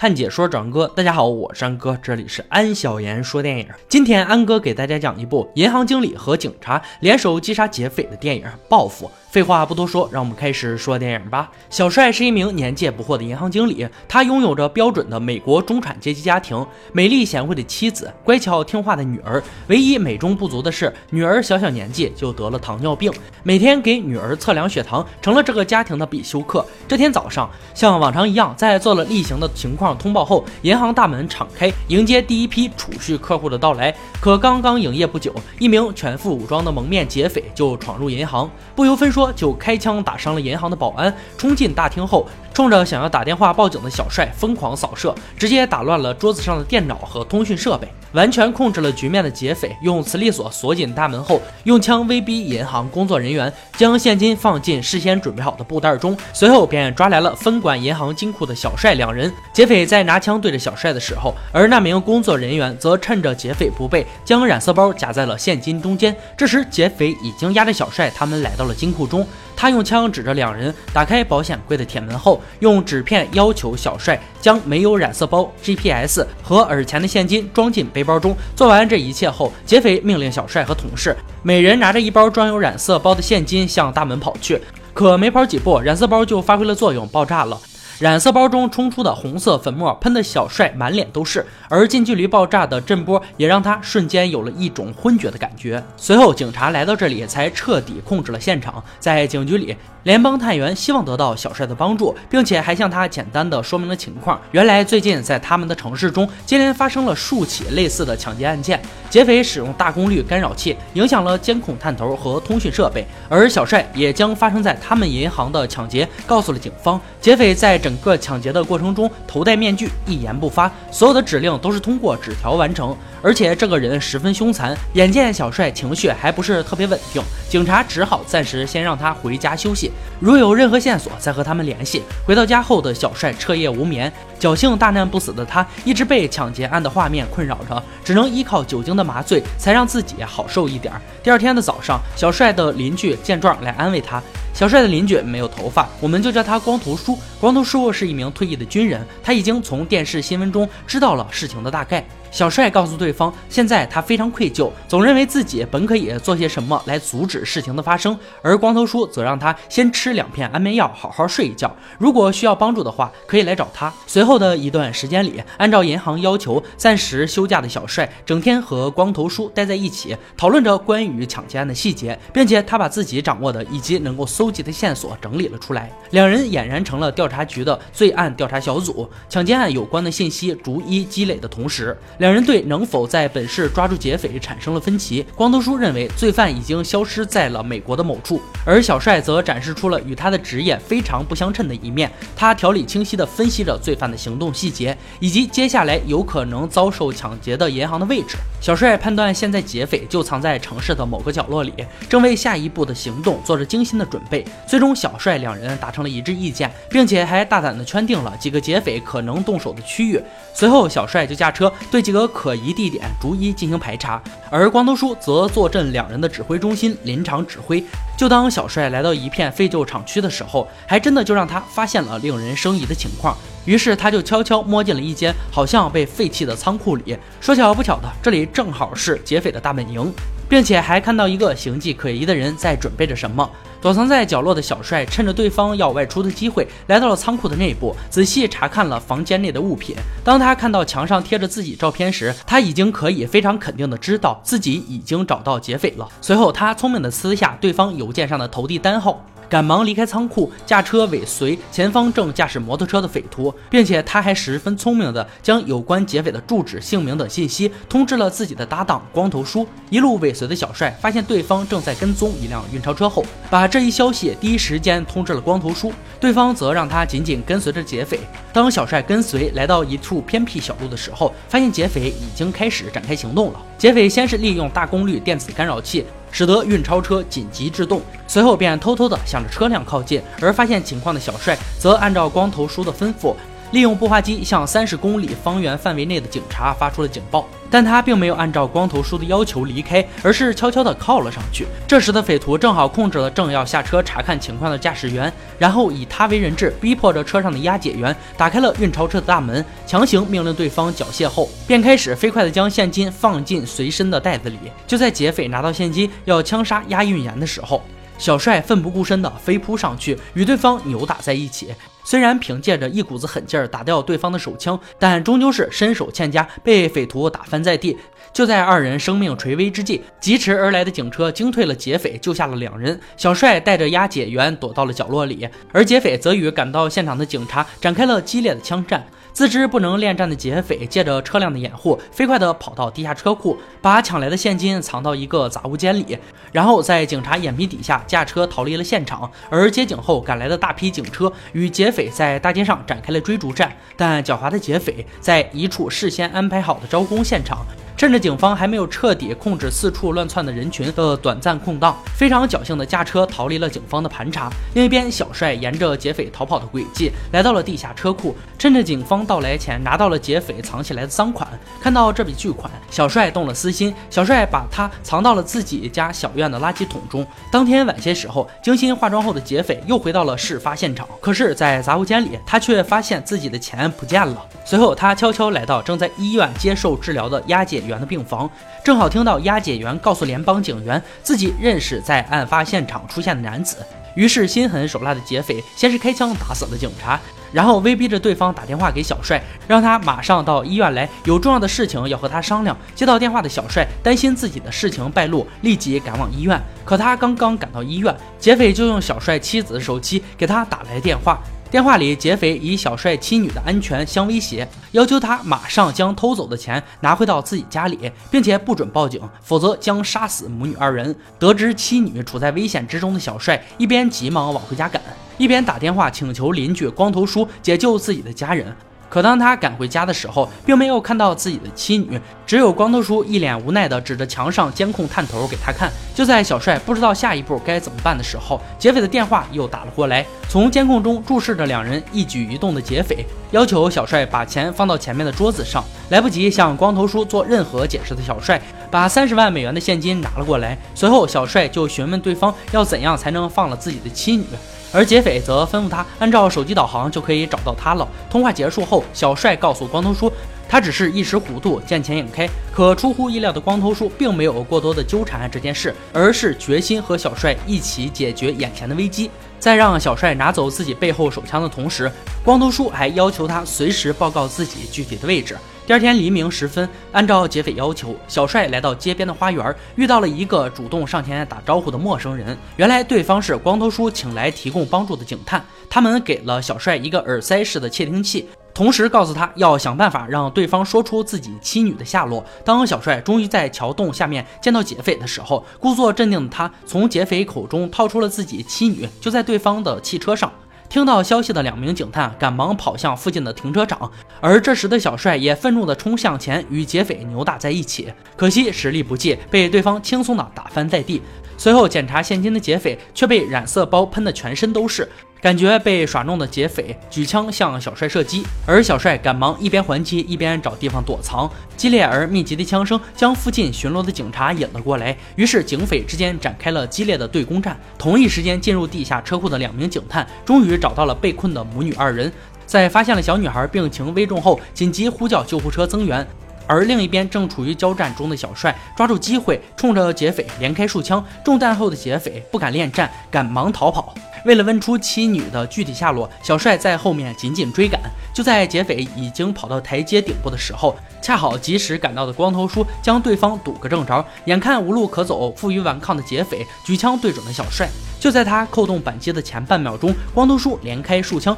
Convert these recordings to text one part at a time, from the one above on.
看解说转哥，大家好，我是安哥，这里是安小言说电影。今天安哥给大家讲一部银行经理和警察联手击杀劫匪的电影《报复》。废话不多说，让我们开始说电影吧。小帅是一名年届不惑的银行经理，他拥有着标准的美国中产阶级家庭，美丽贤惠的妻子，乖巧听话的女儿。唯一美中不足的是，女儿小小年纪就得了糖尿病，每天给女儿测量血糖成了这个家庭的必修课。这天早上，像往常一样，在做了例行的情况通报后，银行大门敞开，迎接第一批储蓄客户的到来。可刚刚营业不久，一名全副武装的蒙面劫匪就闯入银行，不由分说。就开枪打伤了银行的保安，冲进大厅后，冲着想要打电话报警的小帅疯狂扫射，直接打乱了桌子上的电脑和通讯设备。完全控制了局面的劫匪用磁力锁锁紧大门后，用枪威逼银行工作人员将现金放进事先准备好的布袋中，随后便抓来了分管银行金库的小帅两人。劫匪在拿枪对着小帅的时候，而那名工作人员则趁着劫匪不备，将染色包夹在了现金中间。这时，劫匪已经押着小帅他们来到了金库中。他用枪指着两人，打开保险柜的铁门后，用纸片要求小帅将没有染色包、GPS 和耳前的现金装进背包中。做完这一切后，劫匪命令小帅和同事每人拿着一包装有染色包的现金向大门跑去。可没跑几步，染色包就发挥了作用，爆炸了。染色包中冲出的红色粉末喷得小帅满脸都是，而近距离爆炸的震波也让他瞬间有了一种昏厥的感觉。随后，警察来到这里，才彻底控制了现场。在警局里。联邦探员希望得到小帅的帮助，并且还向他简单的说明了情况。原来最近在他们的城市中接连发生了数起类似的抢劫案件，劫匪使用大功率干扰器影响了监控探头和通讯设备，而小帅也将发生在他们银行的抢劫告诉了警方。劫匪在整整个抢劫的过程中头戴面具，一言不发，所有的指令都是通过纸条完成。而且这个人十分凶残。眼见小帅情绪还不是特别稳定，警察只好暂时先让他回家休息，如有任何线索再和他们联系。回到家后的小帅彻夜无眠，侥幸大难不死的他一直被抢劫案的画面困扰着，只能依靠酒精的麻醉才让自己好受一点。第二天的早上，小帅的邻居见状来安慰他。小帅的邻居没有头发，我们就叫他光头叔。光头叔是一名退役的军人，他已经从电视新闻中知道了事情的大概。小帅告诉对方，现在他非常愧疚，总认为自己本可以做些什么来阻止事情的发生。而光头叔则让他先吃两片安眠药，好好睡一觉。如果需要帮助的话，可以来找他。随后的一段时间里，按照银行要求暂时休假的小帅，整天和光头叔待在一起，讨论着关于抢劫案的细节，并且他把自己掌握的以及能够搜集的线索整理了出来。两人俨然成了调查局的罪案调查小组，抢劫案有关的信息逐一积累的同时。两人对能否在本市抓住劫匪产生了分歧。光头叔认为罪犯已经消失在了美国的某处，而小帅则展示出了与他的职业非常不相称的一面。他条理清晰地分析着罪犯的行动细节，以及接下来有可能遭受抢劫的银行的位置。小帅判断现在劫匪就藏在城市的某个角落里，正为下一步的行动做着精心的准备。最终，小帅两人达成了一致意见，并且还大胆地圈定了几个劫匪可能动手的区域。随后，小帅就驾车对。几个可疑地点逐一进行排查，而光头叔则坐镇两人的指挥中心临场指挥。就当小帅来到一片废旧厂区的时候，还真的就让他发现了令人生疑的情况。于是他就悄悄摸进了一间好像被废弃的仓库里。说巧不巧的，这里正好是劫匪的大本营。并且还看到一个形迹可疑的人在准备着什么。躲藏在角落的小帅趁着对方要外出的机会，来到了仓库的内部，仔细查看了房间内的物品。当他看到墙上贴着自己照片时，他已经可以非常肯定的知道自己已经找到劫匪了。随后，他聪明的撕下对方邮件上的投递单号。赶忙离开仓库，驾车尾随前方正驾驶摩托车的匪徒，并且他还十分聪明的将有关劫匪的住址、姓名等信息通知了自己的搭档光头叔。一路尾随的小帅发现对方正在跟踪一辆运钞车后，把这一消息第一时间通知了光头叔，对方则让他紧紧跟随着劫匪。当小帅跟随来到一处偏僻小路的时候，发现劫匪已经开始展开行动了。劫匪先是利用大功率电子干扰器。使得运钞车紧急制动，随后便偷偷地向着车辆靠近，而发现情况的小帅则按照光头叔的吩咐，利用步话机向三十公里方圆范围内的警察发出了警报。但他并没有按照光头叔的要求离开，而是悄悄地靠了上去。这时的匪徒正好控制了正要下车查看情况的驾驶员，然后以他为人质，逼迫着车上的押解员打开了运钞车的大门，强行命令对方缴械后，便开始飞快地将现金放进随身的袋子里。就在劫匪拿到现金要枪杀押运员的时候，小帅奋不顾身地飞扑上去，与对方扭打在一起。虽然凭借着一股子狠劲儿打掉对方的手枪，但终究是身手欠佳，被匪徒打翻在地。就在二人生命垂危之际，疾驰而来的警车惊退了劫匪，救下了两人。小帅带着押解员躲到了角落里，而劫匪则与赶到现场的警察展开了激烈的枪战。自知不能恋战的劫匪，借着车辆的掩护，飞快地跑到地下车库，把抢来的现金藏到一个杂物间里，然后在警察眼皮底下驾车逃离了现场。而接警后赶来的大批警车与劫匪在大街上展开了追逐战，但狡猾的劫匪在一处事先安排好的招工现场。趁着警方还没有彻底控制四处乱窜的人群的短暂空档，非常侥幸的驾车逃离了警方的盘查。另一边，小帅沿着劫匪逃跑的轨迹来到了地下车库，趁着警方到来前拿到了劫匪藏起来的赃款。看到这笔巨款，小帅动了私心，小帅把它藏到了自己家小院的垃圾桶中。当天晚些时候，精心化妆后的劫匪又回到了事发现场，可是，在杂物间里，他却发现自己的钱不见了。随后，他悄悄来到正在医院接受治疗的押解员的病房，正好听到押解员告诉联邦警员自己认识在案发现场出现的男子。于是，心狠手辣的劫匪先是开枪打死了警察，然后威逼着对方打电话给小帅，让他马上到医院来，有重要的事情要和他商量。接到电话的小帅担心自己的事情败露，立即赶往医院。可他刚刚赶到医院，劫匪就用小帅妻子的手机给他打来电话。电话里，劫匪以小帅妻女的安全相威胁，要求他马上将偷走的钱拿回到自己家里，并且不准报警，否则将杀死母女二人。得知妻女处在危险之中的小帅，一边急忙往回家赶，一边打电话请求邻居光头叔解救自己的家人。可当他赶回家的时候，并没有看到自己的妻女，只有光头叔一脸无奈地指着墙上监控探头给他看。就在小帅不知道下一步该怎么办的时候，劫匪的电话又打了过来。从监控中注视着两人一举一动的劫匪，要求小帅把钱放到前面的桌子上。来不及向光头叔做任何解释的小帅，把三十万美元的现金拿了过来。随后，小帅就询问对方要怎样才能放了自己的妻女。而劫匪则吩咐他按照手机导航就可以找到他了。通话结束后，小帅告诉光头叔，他只是一时糊涂，见钱眼开。可出乎意料的光头叔并没有过多的纠缠这件事，而是决心和小帅一起解决眼前的危机。在让小帅拿走自己背后手枪的同时，光头叔还要求他随时报告自己具体的位置。第二天黎明时分，按照劫匪要求，小帅来到街边的花园，遇到了一个主动上前打招呼的陌生人。原来对方是光头叔请来提供帮助的警探，他们给了小帅一个耳塞式的窃听器，同时告诉他要想办法让对方说出自己妻女的下落。当小帅终于在桥洞下面见到劫匪的时候，故作镇定的他从劫匪口中掏出了自己妻女，就在对方的汽车上。听到消息的两名警探赶忙跑向附近的停车场，而这时的小帅也愤怒地冲向前，与劫匪扭打在一起。可惜实力不济，被对方轻松地打翻在地。随后检查现金的劫匪却被染色包喷得全身都是。感觉被耍弄的劫匪举枪向小帅射击，而小帅赶忙一边还击一边找地方躲藏。激烈而密集的枪声将附近巡逻的警察引了过来，于是警匪之间展开了激烈的对攻战。同一时间进入地下车库的两名警探终于找到了被困的母女二人，在发现了小女孩病情危重后，紧急呼叫救护车增援。而另一边正处于交战中的小帅抓住机会，冲着劫匪连开数枪。中弹后的劫匪不敢恋战，赶忙逃跑。为了问出妻女的具体下落，小帅在后面紧紧追赶。就在劫匪已经跑到台阶顶部的时候，恰好及时赶到的光头叔将对方堵个正着。眼看无路可走，负隅顽抗的劫匪举枪对准了小帅。就在他扣动扳机的前半秒钟，光头叔连开数枪，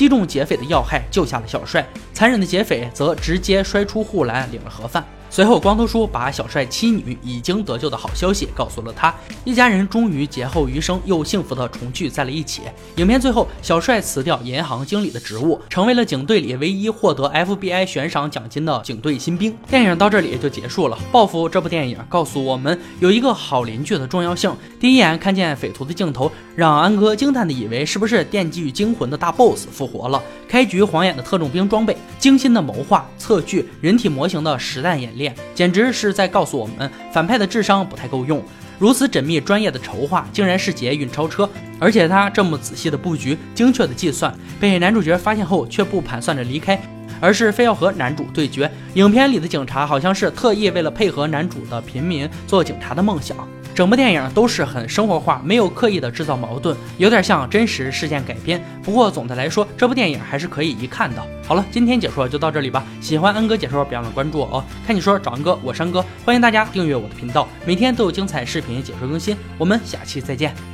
击中劫匪的要害，救下了小帅。残忍的劫匪则直接摔出护栏，领了盒饭。随后，光头叔把小帅妻女已经得救的好消息告诉了他，一家人终于劫后余生，又幸福的重聚在了一起。影片最后，小帅辞掉银行经理的职务，成为了警队里唯一获得 FBI 悬赏奖金的警队新兵。电影到这里就结束了。报复这部电影告诉我们，有一个好邻居的重要性。第一眼看见匪徒的镜头，让安哥惊叹的以为是不是《电锯惊魂》的大 BOSS 复活了？开局晃眼的特种兵装备，精心的谋划、测距、人体模型的实弹演练，简直是在告诉我们，反派的智商不太够用。如此缜密专业的筹划，竟然是劫运钞车，而且他这么仔细的布局、精确的计算，被男主角发现后却不盘算着离开，而是非要和男主对决。影片里的警察好像是特意为了配合男主的平民做警察的梦想。整部电影都是很生活化，没有刻意的制造矛盾，有点像真实事件改编。不过总的来说，这部电影还是可以一看的。好了，今天解说就到这里吧。喜欢恩哥解说，别忘了关注我哦。看你说找恩哥，我是恩哥，欢迎大家订阅我的频道，每天都有精彩视频解说更新。我们下期再见。